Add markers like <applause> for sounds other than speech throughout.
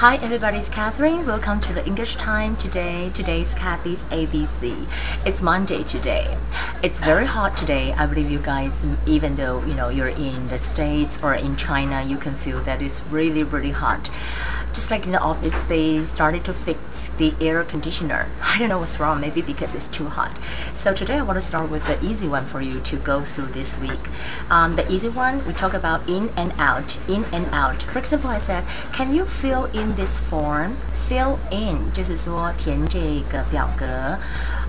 Hi everybody, it's Catherine. Welcome to the English time today. Today's Kathy's ABC. It's Monday today. It's very hot today. I believe you guys, even though you know you're in the States or in China, you can feel that it's really, really hot just like in the office they started to fix the air conditioner <laughs> I don't know what's wrong maybe because it's too hot so today I want to start with the easy one for you to go through this week um, the easy one we talk about in and out in and out for example I said can you fill in this form fill in 就是说填这个表格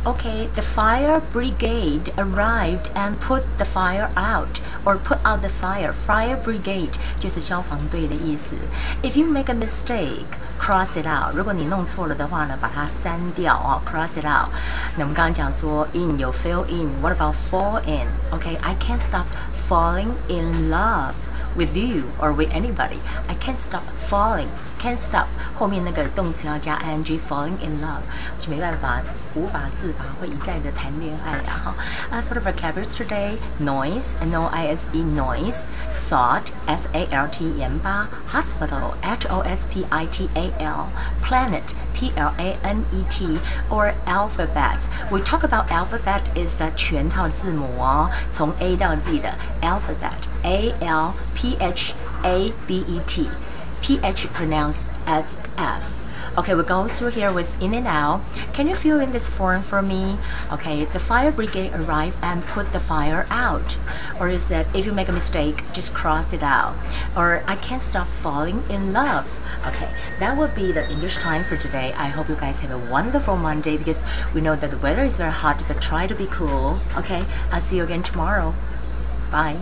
Okay, the fire brigade arrived and put the fire out or put out the fire. Fire brigade 就是消防队的意思。If you make a mistake, cross it out. 如果你弄错了的话呢，把它删掉哦，cross it out。那我们刚刚讲说 in 有 fill in. What about fall in? Okay, I can't stop falling in love with you or with anybody. I can't stop falling. Can't stop 后面那个动词要加 ing falling in love，就没办法无法自拔，会一再的谈恋爱啊哈。As for the vocabularies today, noise, n o i s e noise, salt, s a l t 盐巴，hospital, h o s p i t a l, planet, p l a n e t, or alphabet. We talk about alphabet is 的全套字母哦，从 A 到 Z 的 alphabet, A l p h a b e t. PH pronounced as F. Okay, we go through here with in and out. Can you fill in this form for me? Okay, the fire brigade arrived and put the fire out. Or is that if you make a mistake, just cross it out. Or I can't stop falling in love. Okay, that would be the English time for today. I hope you guys have a wonderful Monday because we know that the weather is very hot, but try to be cool. Okay, I'll see you again tomorrow. Bye.